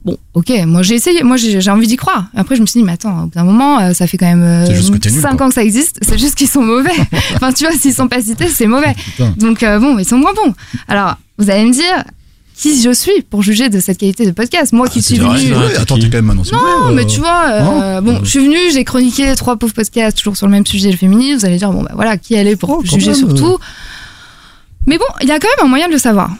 Bon, ok, moi j'ai essayé, moi j'ai envie d'y croire. Après, je me suis dit, mais attends, au bout d'un moment, euh, ça fait quand même C'est juste que t'es nul, 5 quoi. ans que ça existe, c'est juste qu'ils sont mauvais. enfin, tu vois, s'ils sont pas cités, c'est mauvais. Putain. Donc, euh, bon, ils sont moins bons. Alors, vous allez me dire, qui je suis pour juger de cette qualité de podcast? Moi qui Ah, suis vrai. Ouais, attends, t'es quand même annoncé. Non, mais tu vois, euh, bon, je suis venue, j'ai chroniqué trois pauvres podcasts toujours sur le même sujet, le féminisme. Vous allez dire, bon, bah voilà, qui elle est pour Oh, juger même, sur euh. tout. Mais bon, il y a quand même un moyen de le savoir.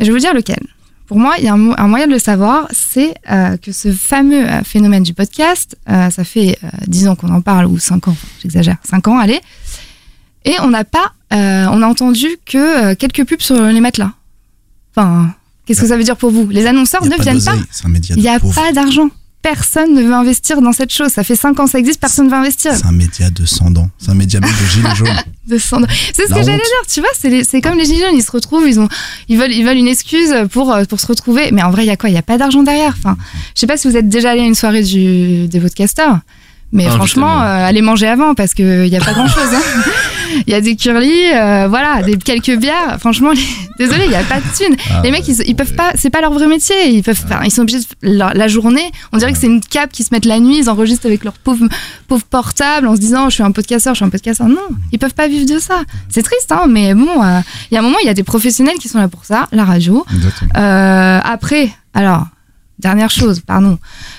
Et je vais vous dire lequel. Pour moi, il y a un, mo- un moyen de le savoir, c'est euh, que ce fameux euh, phénomène du podcast, euh, ça fait euh, 10 ans qu'on en parle, ou 5 ans, j'exagère, 5 ans, allez. Et on n'a pas, euh, on a entendu que euh, quelques pubs sur les matelas. Enfin, qu'est-ce que ça veut dire pour vous? Les annonceurs ne viennent pas d'oseille, C'est un média il n'y a pas d'argent. Personne ne veut investir dans cette chose. Ça fait 5 ans que ça existe, personne ne veut investir. C'est un média de sang-dents. C'est un média de gilets jaunes. De C'est ce La que j'allais dire, tu vois, c'est les- c'est comme les gilets jaunes, ils se retrouvent, ils, ont, ils, veulent, ils veulent une excuse pour, euh, pour se retrouver. Mais en vrai, il y a quoi? Il n'y a pas d'argent derrière. Enfin, je sais pas si vous êtes déjà allé à une soirée du, des podcasters. Mais Ah, franchement, euh, allez manger avant parce qu'il n'y a pas grand chose. Il y a des curlis, euh, voilà, des, quelques bières. Franchement, les- désolé, il n'y a pas de thunes. Ah, les mecs, ils, ils peuvent pas, c'est pas leur vrai métier. Ils peuvent, ils sont obligés de, la, la journée. On dirait que c'est une cape qui se mettent la nuit. Ils enregistrent avec leur pauvre, pauvre portable en se disant, je suis un podcasteur, je suis un podcasteur. Non, ils peuvent pas vivre de ça. C'est triste, hein, mais bon, euh, il y a un moment, il y a des professionnels qui sont là pour ça, la radio. Euh, après, alors, dernière chose, pardon.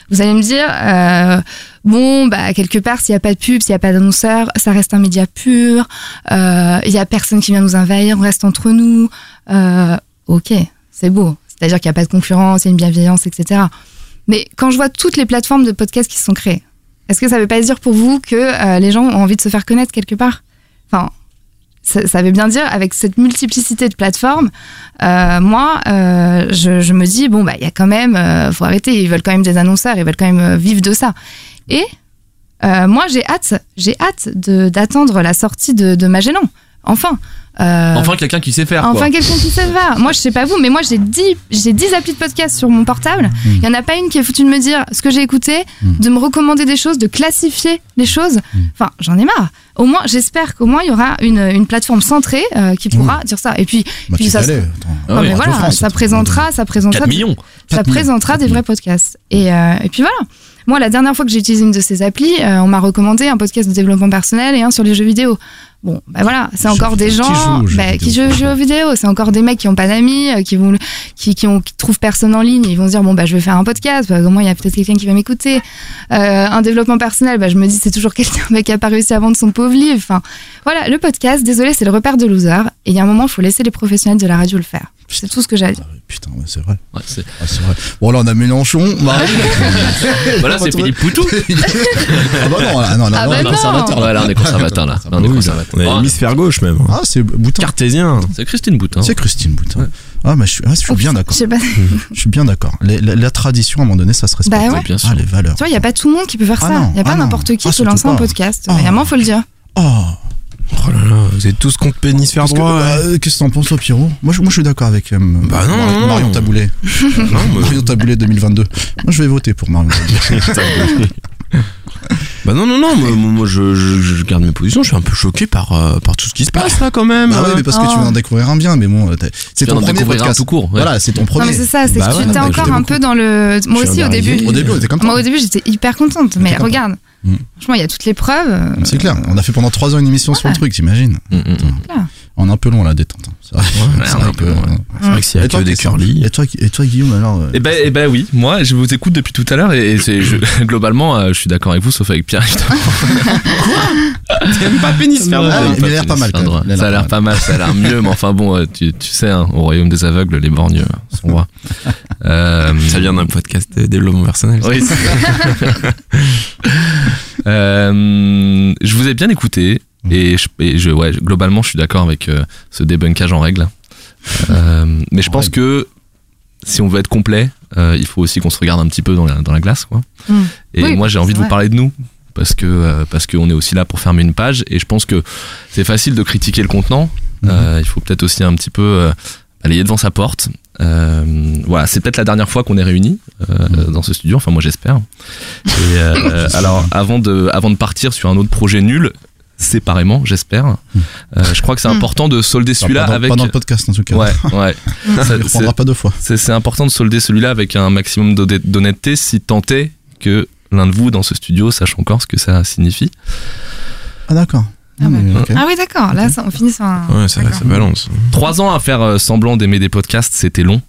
Vous allez me dire, euh, bon, bah, quelque part, s'il n'y a pas de pub, s'il n'y a pas d'annonceur, ça reste un média pur, euh, il n'y a personne qui vient nous envahir, on reste entre nous. Euh, ok, c'est beau. C'est-à-dire qu'il n'y a pas de concurrence, il y a une bienveillance, etc. Mais quand je vois toutes les plateformes de podcasts qui sont créées, est-ce que ça veut pas dire pour vous que euh, les gens ont envie de se faire connaître quelque part? Ça, veut bien dire, avec cette multiplicité de plateformes, euh, moi, euh, je, me dis, bon, bah, il y a quand même, euh, faut arrêter, ils veulent quand même des annonceurs, ils veulent quand même vivre de ça. Et moi, j'ai hâte, j'ai hâte d'attendre la sortie de, de Magellan. Enfin. Euh, Enfin, quelqu'un qui sait faire. Enfin, quelqu'un qui sait faire. Moi, je sais pas vous, mais moi, j'ai 10, j'ai 10 applis de podcast sur mon portable. Il y en a pas une qui est foutue de me dire ce que j'ai écouté, Mm. de me recommander des choses, de classifier les choses. Enfin, j'en ai marre. Au moins, j'espère qu'au moins, il y aura une, une plateforme centrée euh, qui pourra dire ça. Et puis, Bah, puis ça. Ah mais voilà, France, ça présentera, ça présentera 4 millions. ça 4 millions, présentera 4 des vrais podcasts. Et, euh, et puis voilà. Moi, la dernière fois que j'ai utilisé une de ces applis, euh, on m'a recommandé un podcast de développement personnel et un sur les jeux vidéo. Bon, bah voilà, c'est encore des. Qui gens joue aux jeux bah, qui vidéo, jouent aux jeux vidéo. C'est encore des mecs qui ont pas d'amis, euh, qui vont, qui, qui ont, qui trouvent personne en ligne. Ils vont se dire bon bah je vais faire un podcast. Bah, au moins il y a peut-être quelqu'un qui va m'écouter. Euh, un développement personnel, bah je me dis c'est toujours quelqu'un bah, qui a pas réussi à vendre son pauvre livre. Enfin voilà, le podcast. Désolé, c'est le repère de loser. Et il y a un moment, il faut laisser les professionnels de la radio le faire. C'est tout ce que j'ai à dire. Ah, Putain, ouais, c'est vrai. Ouais, c'est- Ah, c'est vrai. Bon, là, on a Mélenchon. Marie. Voilà, c'est Philippe Poutou. ah, bah non, là, non, là, Ah non, bah on est non. conservateur. Ouais, là, on est conservateur, là. Là, on est conservateur. On a Ah, l'hémisphère gauche même. Ah, c'est Boutin. Cartésien. C'est Christine Boutin. C'est Christine Boutin. Ah, mais je suis, ah, je suis bien d'accord. pas. Je suis bien d'accord. La, la tradition, à un moment donné, ça se respecte. Bah ouais. Bien sûr. Ah, les valeurs. Tu vois, il n'y a pas tout le monde qui peut faire Ah ça. Il n'y a pas ah n'importe qui Ah, qui peut lancer un podcast. Oh. Moment, faut le dire. Oh, Oh là là, vous êtes tous contre pénisphère Parce que, droit. euh, Qu'est-ce que t'en penses, toi, Pierrot? Moi je, moi, je suis d'accord avec euh, Bah non, Mari- non, non. Marion Taboulet. Non, mais- Marion Taboulet 2022. Moi, je vais voter pour Marion Taboulet. Bah non, non, non, moi, moi, je, je, je garde mes positions, je suis un peu choqué par, euh, par tout ce qui se passe là quand même. Bah ouais, mais parce que tu viens d'en découvrir un bien, mais bon, t'as- c'est ton premier podcast. tout court. ouais. Voilà, c'est ton Non, premier. mais c'est ça, c'est Bah que tu ouais, étais encore un beaucoup. peu dans le. Moi aussi, au début. Au comme Moi, au début, j'étais hyper contente. Mais regarde, Mm. franchement, il y a toutes les preuves. euh, C'est clair, on a fait pendant 3 ans une émission sur le truc, t'imagines Est un peu long là, détente. hein. C'est vrai. Ouais, C'est un vrai peu que- long, ouais. C'est vrai que s'il y a Et toi, que des curly. Et toi, et toi, Guillaume, alors euh, Eh ben, eh ben oui, moi je vous écoute depuis tout à l'heure et, et c'est je- globalement euh, je suis d'accord avec vous sauf avec Pierre. évidemment. T'aimes pas mais il a l'air pas mal, quand même. Ça a l'air pas mal, ça a l'air mieux, mais enfin bon, euh, tu, tu sais, hein, au royaume des aveugles, les borgnes euh, sont rois. Euh, Ça vient d'un podcast de développement personnel. Oui. c'est- Euh, je vous ai bien écouté et je, et je- ouais, globalement, je suis d'accord avec euh, ce débunkage en règle. Euh, mais je En pense règle. que si on veut être complet, euh, il faut aussi qu'on se regarde un petit peu dans la, dans la glace, quoi. Mm. Et Oui, moi, j'ai envie de vous vrai. parler de nous. Parce que euh, parce qu'on est aussi là pour fermer une page et je pense que c'est facile de critiquer le contenant. Mhm. Euh, il faut peut-être aussi un petit peu euh, balayer devant sa porte. Euh, voilà, c'est peut-être la dernière fois qu'on est réunis euh, dans ce studio. Enfin, moi, j'espère. Et euh, alors, avant de, avant de partir sur un autre projet nul, séparément, j'espère. euh, je crois que c'est Mm. important de solder Enfin, celui-là avec. pas dans le podcast en tout cas. Ouais, ouais. Ça, c'est- reprendra pas deux fois. c'est important de solder celui-là avec un maximum d'honnêt- d'honnêteté, si tant est que l'un de vous dans ce studio sache encore ce que ça signifie. Ah d'accord. Ah ok. Ah oui, d'accord. Là, ça- on finit sur un. Ouais, ça, balance. Trois ans à faire euh, semblant d'aimer des podcasts, c'était long.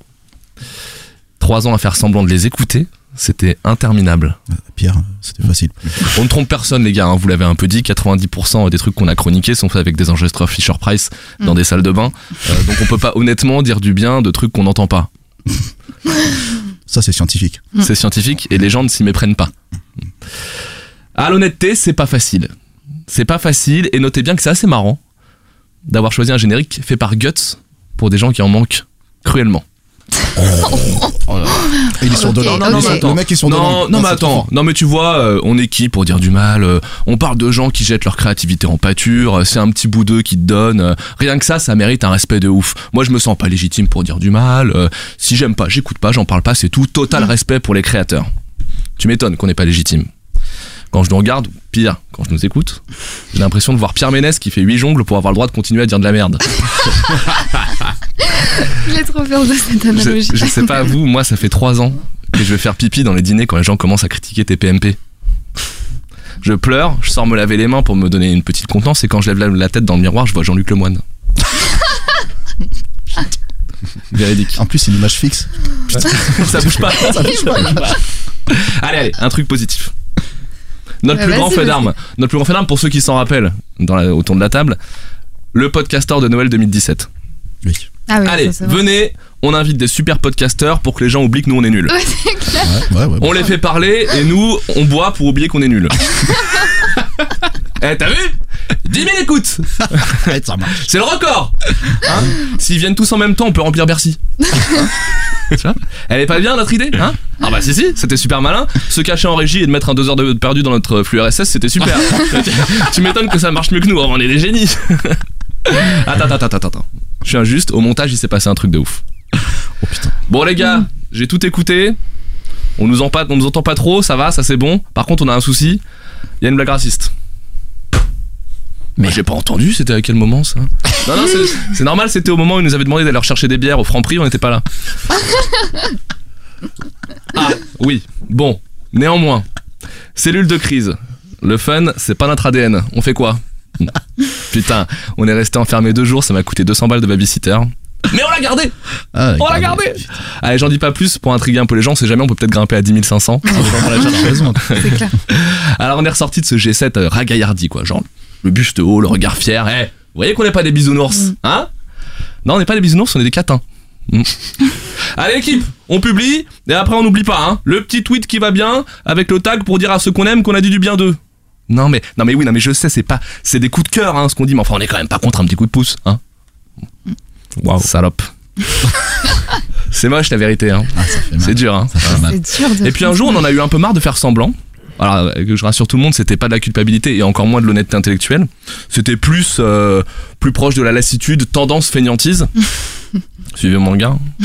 Trois ans à faire semblant de les écouter, c'était interminable. Pierre, c'était facile. On ne trompe personne, les gars, hein, vous l'avez un peu dit, 90% des trucs qu'on a chroniqués sont faits avec des enregistreurs Fisher Price dans Mm. des salles de bain. Euh, donc on peut pas honnêtement dire du bien de trucs qu'on n'entend pas. Ça c'est scientifique. Mm. C'est scientifique et les gens ne s'y méprennent pas. À l'honnêteté, c'est pas facile. C'est pas facile et notez bien que c'est assez marrant d'avoir choisi un générique fait par Guts pour des gens qui en manquent cruellement. Et il est sur Ok, deux langues. non, Il est non, sur- mais- Le mec est non, non, mais attends, non mais tu vois, euh, on est qui pour dire du mal euh, On parle de gens qui jettent leur créativité en pâture, euh, c'est un petit bout d'eux qui te donne. euh, rien que ça, ça mérite un respect de ouf. Moi, je me sens pas légitime pour dire du mal. euh, si j'aime pas, j'écoute pas, j'en parle pas, c'est tout. Total respect pour les créateurs. Tu m'étonnes qu'on n'est pas légitime. Quand je nous regarde, pire, quand je nous écoute, j'ai l'impression de voir Pierre Ménès qui fait huit jongles pour avoir le droit de continuer à dire de la merde. J'ai trop peur de cette Je, analogie. je sais pas vous, moi ça fait trois ans que je vais faire pipi dans les dîners quand les gens commencent à critiquer tes PMP. Je pleure, je sors me laver les mains pour me donner une petite contenance et quand je lève la, tête dans le miroir, je vois Jean-Luc Lemoine. Véridique. En plus, c'est une image fixe. Ça bouge pas. allez, allez, un truc positif. Notre Ouais, plus grand fait d'armes. Notre plus grand fait d'armes, pour ceux qui s'en rappellent, dans la- autour de la table, le podcaster de Noël 2017. Oui. Ah oui, Allez, ça, venez, on invite des super podcasteurs pour que les gens oublient que nous on est nuls. Ouais, c'est clair. Ouais, ouais, ouais. On les fait parler et nous, on boit pour oublier qu'on est nuls. Eh, t'as vu? 10 000 écoutes. C'est le record Hein S'ils viennent tous en même temps, on peut remplir Bercy. Hein Tu vois Elle est pas bien notre idée hein Ah bah si si, c'était super malin. Se cacher en régie et de mettre un 2 heures de perdu dans notre flux RSS, c'était super. tu m'étonnes que ça marche mieux que nous, on est des génies. attends, attends, attends, attends. Je suis injuste, au montage il s'est passé un truc de ouf. Oh putain. Bon les gars, j'ai tout écouté. On nous, en pas, on nous entend pas trop, ça va, ça c'est bon. Par contre, on a un souci. Il y a une blague raciste. Mais j'ai pas entendu, c'était à quel moment ça? Non, non, c'est- normal, c'était au moment où ils nous avaient demandé d'aller rechercher des bières au franc prix, on n'était pas là. Ah, oui, bon, néanmoins, cellule de crise. Le fun, c'est pas notre ADN. On fait quoi? Putain, on est resté enfermé deux jours, ça m'a coûté 200 balles de babysitter. Mais on l'a gardé Ah, On l'a gardé Allez, j'en dis pas plus pour intriguer un peu les gens, c'est jamais, on peut peut-être grimper à 10 500. T'as raison. C'est clair. Alors on est ressorti de ce G7 euh, ragaillardi, quoi. Genre, le buste haut, le regard fier. Eh, vous voyez qu'on n'est pas des bisounours, hein Non, on n'est pas des bisounours, on est des catins. Mm. Allez l'équipe, on publie et après on n'oublie pas, hein. Le petit tweet qui va bien avec le tag pour dire à ceux qu'on aime qu'on a dit du bien d'eux. Non mais, non mais oui, non mais je sais, c'est pas, c'est des coups de cœur, hein, ce qu'on dit, mais enfin on est quand même pas contre un petit coup de pouce, hein. Waouh, salope. c'est moche la vérité, hein. Ah, ça fait mal. C'est dur, hein. Ça fait mal. C'est dur de. Et puis un jour, on en a eu un peu marre de faire semblant. Alors, que je rassure tout le monde, c'était pas de la culpabilité et encore moins de l'honnêteté intellectuelle. C'était plus, euh, plus proche de la lassitude, tendance feignantise. Suivez mon gars.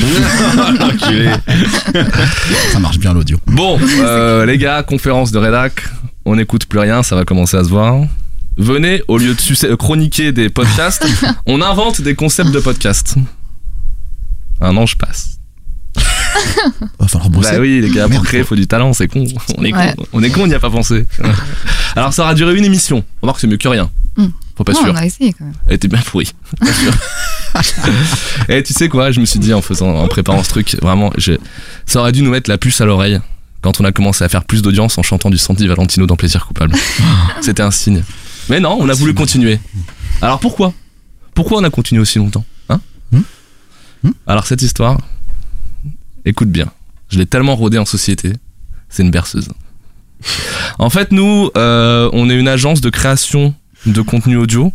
Ça marche bien l'audio. bon, euh, les gars, conférence de rédac. On n'écoute plus rien, ça va commencer à se voir. Venez, au lieu de euh, chroniquer des podcasts, on invente des concepts de podcasts. Un an, je passe. Va falloir bosser. Bah oui, les gars, pour créer, faut du talent, c'est con. On est Ouais. con, on est con, on n'y a pas pensé. Alors ça aura duré une émission. Remarque, c'est mieux que rien. Mm. Faut pas Non, sûr. on a essayé quand même. Elle était bien pourrie. Pas sûr. Et tu sais quoi, je me suis dit en faisant, en préparant ce truc, vraiment, j'ai- ça aurait dû nous mettre la puce à l'oreille quand on a commencé à faire plus d'audience en chantant du Sandy Valentino dans Plaisir coupable. C'était un signe. Mais non, on a voulu continuer. Alors pourquoi? Pourquoi on a continué aussi longtemps Hein? Hmm? Hmm? Alors cette histoire, écoute bien. Je l'ai tellement rodée en société, c'est une berceuse. En fait, nous, euh, on est une agence de création de contenu audio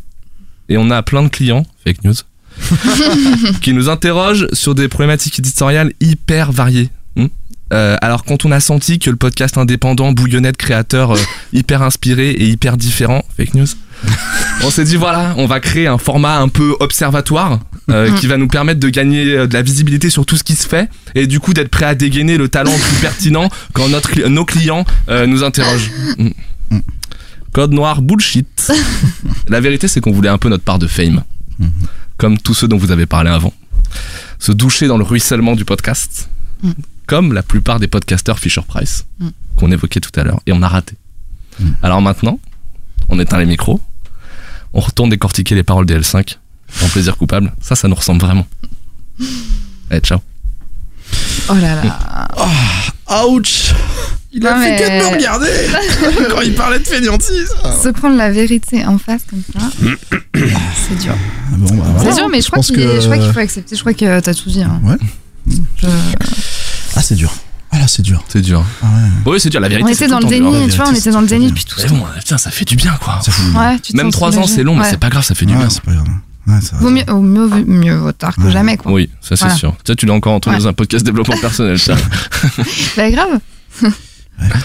et on a plein de clients, fake news, qui nous interrogent sur des problématiques éditoriales hyper variées. Hmm Euh, alors quand on a senti que le podcast indépendant bouillonnait de créateurs euh, hyper inspirés et hyper différents, fake news, on s'est dit voilà, on va créer un format un peu observatoire euh, Mm. qui va nous permettre de gagner euh, de la visibilité sur tout ce qui se fait et du coup d'être prêt à dégainer le talent le plus pertinent quand notre, cli- nos clients euh, nous interrogent. Mm. Mm. Code noir bullshit. la vérité, c'est qu'on voulait un peu notre part de fame, Mhm. comme tous ceux dont vous avez parlé avant. Se doucher dans le ruissellement du podcast, Mm. comme la plupart des podcasteurs Fisher Price qu'on évoquait tout à l'heure, et on a raté. Alors maintenant, on éteint les micros, on retourne décortiquer les paroles des L5 en plaisir coupable. Ça, ça nous ressemble vraiment. Allez, ciao. Oh là là. Ouch Il a Non, fait mais- que de me regarder quand il parlait de fainéantise. Se prendre la vérité en face comme ça, c'est dur. Bon, bah, voilà. C'est dur, mais je, crois pense qu'il que- je crois qu'il faut accepter. Je crois que t'as tout dit. hein. Ouais. Je- Ah, c'est dur. Ah là, c'est dur. C'est dur. Ah ouais. Oui, c'est dur, la vérité. On était dans le déni, tu vois, on était dans le déni depuis tout temps. bon, tiens, ça fait du bien, quoi. Ça fout le Ouais, tu te Même sens 3 ans, c'est long, mais c'est pas grave, ça fait du Ouais, bien. c'est pas grave. Ouais, ça va. Vaut mieux, au mieux, vaut mieux vaut tard que Ouais. jamais, quoi. Oui, ça c'est Voilà. sûr. Tu sais, tu l'as encore entendu Ouais. dans un podcast développement personnel, ça. Bah, grave, Ouais,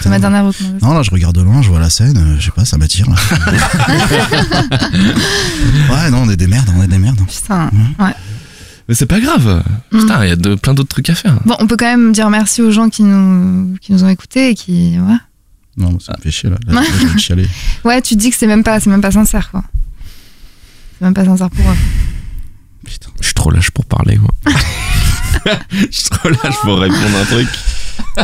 c'est ma dernière recommandation. Non, là, je regarde de loin, je vois la scène, euh, je sais pas, ça m'attire. là. ouais, non, on est des merdes, on est des merdes. Putain. Mais c'est pas grave. Mm. Putain, il y a de, plein d'autres trucs à faire. Bon, on peut quand même dire merci aux gens qui nous, qui nous ont écoutés et qui. Ouais, Non, ça me fait chier là. Là, ouais tu te dis que c'est même, pas- c'est même pas sincère, quoi. C'est même pas sincère pour eux. Putain. Je suis trop lâche pour parler, moi. Je suis trop lâche pour répondre à un truc.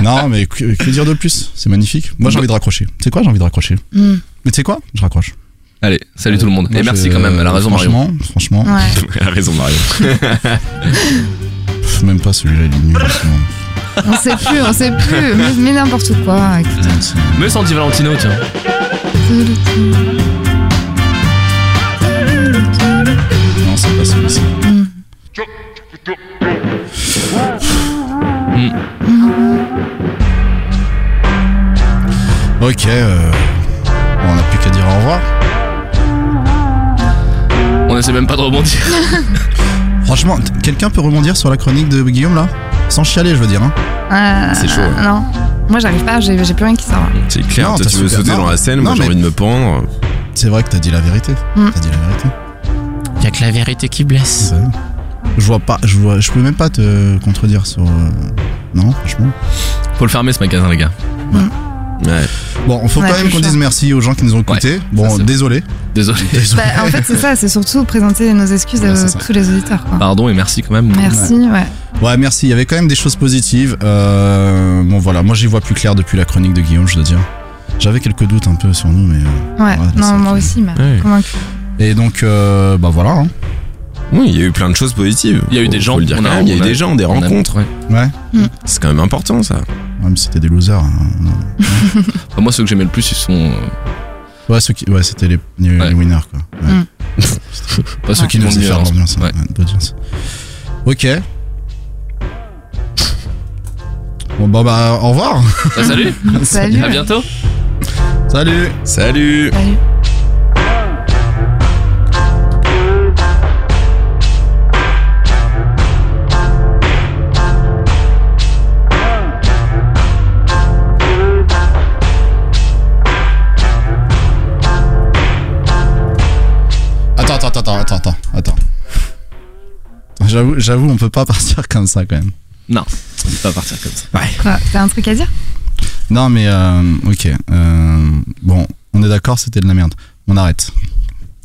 Non, mais que, que dire de plus? C'est magnifique. Moi, j'ai envie de raccrocher. Tu sais quoi J'ai envie de raccrocher? Mm. Mais tu sais quoi? Je raccroche. Allez, salut tout le monde. Moi, Et merci quand même, elle a raison, Mario. Franchement, franchement, Ouais. Elle a raison, Mario. même pas celui-là, il est nul. franchement. On sait plus, on sait plus. Mais, mais n'importe quoi. écoute. C'est- Mais Sandy Valentino, tiens. Mm. Ok, euh, on n'a plus qu'à dire au revoir. On essaie même pas de rebondir. Franchement, quelqu'un peut rebondir sur la chronique de Guillaume là? Sans chialer, je veux dire. Hein. Euh, C'est chaud. Non. Moi, j'arrive pas, j'ai plus rien qui sort. C'est clair, Non, toi tu veux sauter non. dans la scène, moi j'ai mais- envie de me pendre. C'est vrai que t'as dit la vérité. Mm. T'as dit la vérité. Y'a que la vérité qui blesse. Vrai. Je vois pas, je vois, je peux même pas te contredire sur. euh, Non, franchement. Faut le fermer ce magasin, les gars. Ouais. Bon, faut Ouais, quand même qu'on dise merci aux gens qui nous ont écoutés. bon, désolé. Désolé. Désolé. Bah, en fait, c'est ça, c'est surtout présenter nos excuses Ouais, à tous les auditeurs. Quoi. Pardon et merci quand même. Merci, ouais. Ouais, merci. Il y avait quand même des choses positives. Euh, bon, voilà. Moi, j'y vois plus clair depuis la chronique de Guillaume, je dois dire. J'avais quelques doutes un peu sur nous, mais. euh, Ouais, Ouais, non, moi qui- aussi, mais Ouais. convaincu. Et donc, euh, bah voilà. hein. Oui, il y a eu plein de choses positives. Il y a eu Faut- des gens, faut le dire on a- quand même, il y a eu on a- des gens, des On a- rencontres. ouais. Ouais. C'est quand même important ça. Ouais, mais c'était des losers. hein. Enfin, moi, ceux que j'aimais le plus, ils sont. euh, Ouais, ceux qui, ouais, c'était les, les, Ouais. les winners, quoi. Ouais. Mm. pas ceux qui nous vont le faisaient faire l'ambiance, hein, Ouais. ouais, d'audience. Ok. Bon, bah, bah, au revoir. Bah, salut. Salut. À bientôt. Salut. Salut Salut. J'avoue, j'avoue, on peut pas partir comme ça quand même. Non, ça va partir comme ça. Quoi, T'as un truc à dire? Non, mais euh, ok. euh, bon, on est d'accord, c'était de la merde. On arrête.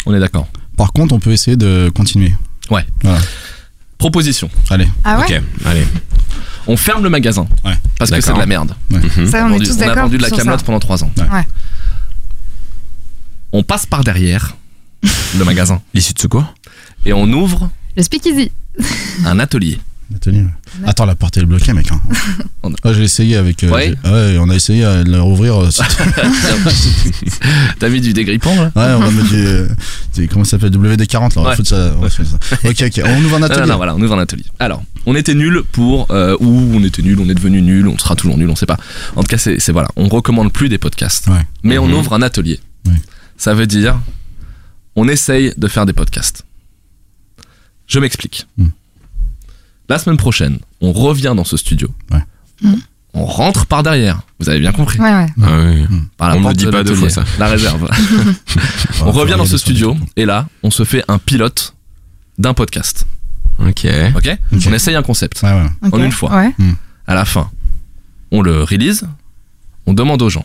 On est d'accord. Par contre, on peut essayer de continuer. Ouais. Voilà. Proposition. Allez. Ah ouais? Ok, allez. On ferme le magasin. Ouais. Parce que D'accord. c'est de la merde. Mhm. Ça, on est tous on a d'accord vendu de la sur ça. pendant 3 ans. Ouais. Ouais. On passe par derrière le magasin L'issue de secours? Et on ouvre Le speakeasy. un atelier. Atelier. ouais. Attends, la porte est bloquée, mec. Hein. On a- Ah, j'ai essayé avec. euh, Ouais. on a essayé de la rouvrir. euh, T'as mis du dégrippant là ouais, on va mettre du. euh, du- comment ça s'appelle WD-40 là. On va Ouais. foutre ça, on va foutre ça. Ok, ok. On ouvre un atelier. non, non, voilà, on ouvre un atelier. Alors, on était nul pour. euh, ou on était nul, on est devenu nul, on sera toujours nul, on sait pas. En tout cas, c'est voilà, on recommande plus des podcasts. Ouais. Mais on Mhm. ouvre un atelier. Ça veut dire, on essaye de faire des podcasts. Je m'explique. Mhm. La semaine prochaine, on revient dans ce studio. Ouais. Mhm. On rentre par derrière. Vous avez bien compris. Ouais, ouais. Ah oui. Par la On le dit de pas deux fois, ça. La réserve. on revient dans ce studio et là, on se fait un pilote d'un podcast. Ok. On essaye un concept. Ouais, ouais. Ok. En une fois. Ouais. À la fin, on le release, on demande aux gens.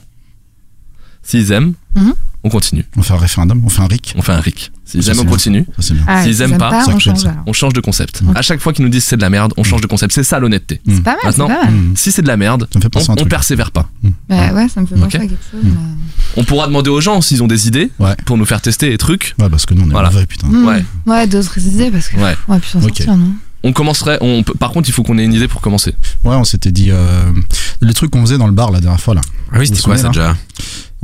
S'ils aiment, Mhm. on continue. On fait un référendum, on fait un RIC. On fait un RIC. S'ils aiment, on continue. Ça, c'est bien. Ah, S'ils aiment pas, on change. On de concept. Ok. À chaque fois qu'ils nous disent c'est de la merde, on change de concept. C'est ça l'honnêteté. Mm. C'est pas mal, Maintenant, pas mal. Mm. Si c'est de la merde, Ça me fait on, on truc. persévère pas. Ouais, ouais, ça me fait penser à quelque chose. Mm. mais- On pourra demander aux gens s'ils ont des idées Ouais. pour nous faire tester des trucs. Ouais, parce que nous, on est Voilà. mauvais, putain. Mm. Ouais. Ouais, d'autres idées parce que. Ouais. Ouais, puis s'en sortir, non On commencerait. On, peut- par contre, il faut qu'on ait une idée pour commencer. Ouais, on s'était dit euh, les trucs qu'on faisait dans le bar la dernière fois là. Ah oui, c'était quoi ça déjà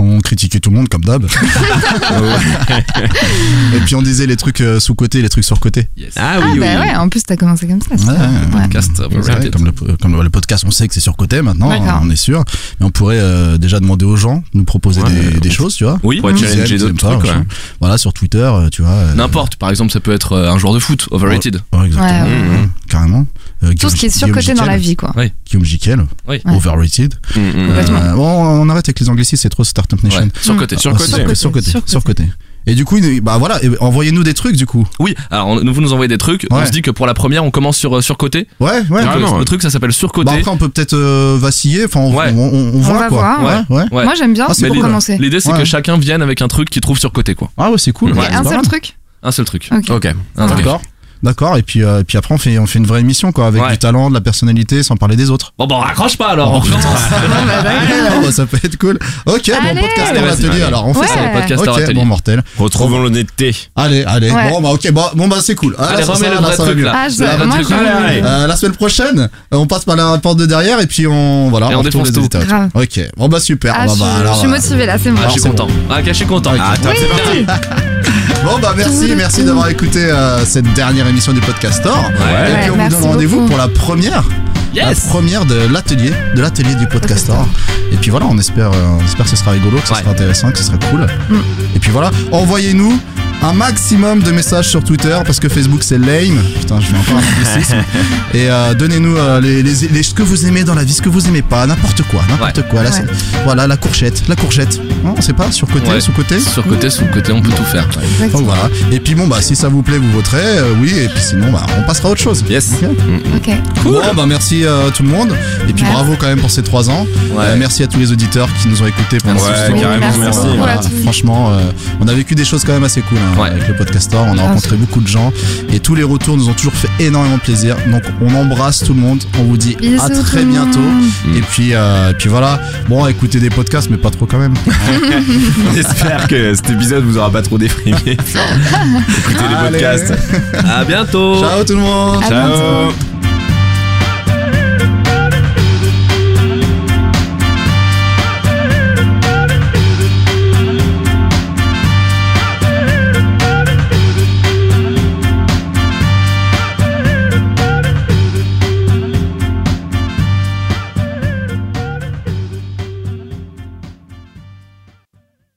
On critiquait tout le monde comme d'hab. Et puis on disait les trucs euh, sous côté, les trucs sur côté. Yes. Ah Ah, oui, oui. bah ouais, en plus, t'as commencé comme ça. Ouais, Podcast comme, le, comme le podcast, on sait que c'est sur côté maintenant, on est sûr. Mais on pourrait euh, déjà demander aux gens, de nous proposer Ouais, des, choses, tu vois. Oui. Pour challenger d'autres trucs. Voilà, sur Twitter, euh, tu vois. euh, N'importe. Par exemple, ça peut être euh, un joueur de foot, overrated. Ouais, exactement. Ouais, ouais. ouais, carrément. Euh, Tout Guillaume- ce qui est Guillaume surcoté dans la vie, quoi. Guillaume Jiquel, Oui. Ouais. overrated. Mm, mm. Euh, bon, on arrête avec les anglicismes, c'est trop Startup Nation. Ouais. Ah, côté. Sur côté. Sur côté. Sur côté. Sur côté. Et du coup, bah voilà, envoyez-nous des trucs du coup. Oui. Alors, vous nous envoyez des trucs. On se dit que pour la première, on commence sur euh, sur côté. Ouais, ouais. Donc, le, ouais. le truc, ça s'appelle sur côté. Bah après, on peut peut-être euh, vaciller. Enfin, on, Ouais. on, on- on voit va quoi. voir. Ouais, ouais. Ouais. Moi, j'aime bien Ah, c'est pour commencer. L'idée, c'est Ouais. que chacun vienne avec un truc qu'il trouve sur côté, quoi. Ah ouais, c'est cool. Un seul truc Un seul truc. Ok. D'accord. D'accord. Et puis, euh, puis après, on fait, on fait une vraie émission quoi, avec Ouais. du talent, de la personnalité, sans parler des autres. Bon, bah, on raccroche pas alors. Oh, on. Ah, bah, ça peut être cool. Ok, Allez. bon podcast Allez, en vas-y, atelier. allez. Alors, on fait Ouais. ça. Podcast hors Ok, atelier. bon mortel. Retrouvons l'honnêteté. Allez, allez. Ouais. Bon bah ok, bon, bon bah c'est cool. Ah, Allez, ça, remets ça, le là, vrai ça va truc mieux. là. Ah, je- Le vrai moi, truc, je- là. Allez, allez. Euh, la semaine prochaine, euh, on passe par la porte de derrière et puis on voilà, Et on retrouve défonce les tout. auditeurs. Grave. Ok, bon bah super. Ah, Bon, bah, je alors, suis euh, motivée là, c'est bon. Ah, je suis content. Ah, ok, je suis content. Ah, c'est parti. Bon bah merci, merci d'avoir écouté euh, cette dernière émission du Podcast Store. Ouais. Et puis on vous donne rendez-vous pour la première, la Yes. première de l'atelier, de l'atelier du Podcast Store. Et puis voilà, on espère, euh, on espère que ce sera rigolo, que ce Ouais. sera intéressant, que ce sera cool. Mm. Et puis voilà, envoyez-nous un maximum de messages sur Twitter parce que Facebook c'est lame. Putain, je fais encore un. Et euh, donnez-nous euh, les, les- les- ce que vous aimez dans la vie, ce que vous aimez pas, n'importe quoi, n'importe Ouais. quoi. Là, Ouais. c'est- Voilà, la courgette, la courgette. Non, on sait pas, sur côté, Ouais. sous côté. Sur côté, sous côté, on peut tout faire. Donc Exactement. voilà. Et puis bon bah si ça vous plaît vous voterez, euh, oui. Et puis sinon bah on passera à autre chose. Yes. Ok Ok. Bon bah merci euh, tout le monde. Et puis bravo quand même pour ces trois ans. Ouais. Euh, merci à tous les auditeurs qui nous ont écoutés pendant ce temps. carrément, merci. merci. beaucoup Voilà, à tous. franchement, euh, on a vécu des choses quand même assez cool hein, Ouais. avec le podcast Store. On a Grave. rencontré beaucoup de gens et tous les retours nous ont toujours fait énormément plaisir. Donc on embrasse tout le monde. On vous dit Bisous à très bientôt. monde. Et puis euh, et puis voilà. Bon, écoutez des podcasts, mais pas trop quand même. On espère que cet épisode vous aura pas trop déprimé. Écoutez les Allez. podcasts. À bientôt. Ciao tout le monde. À Ciao. bientôt.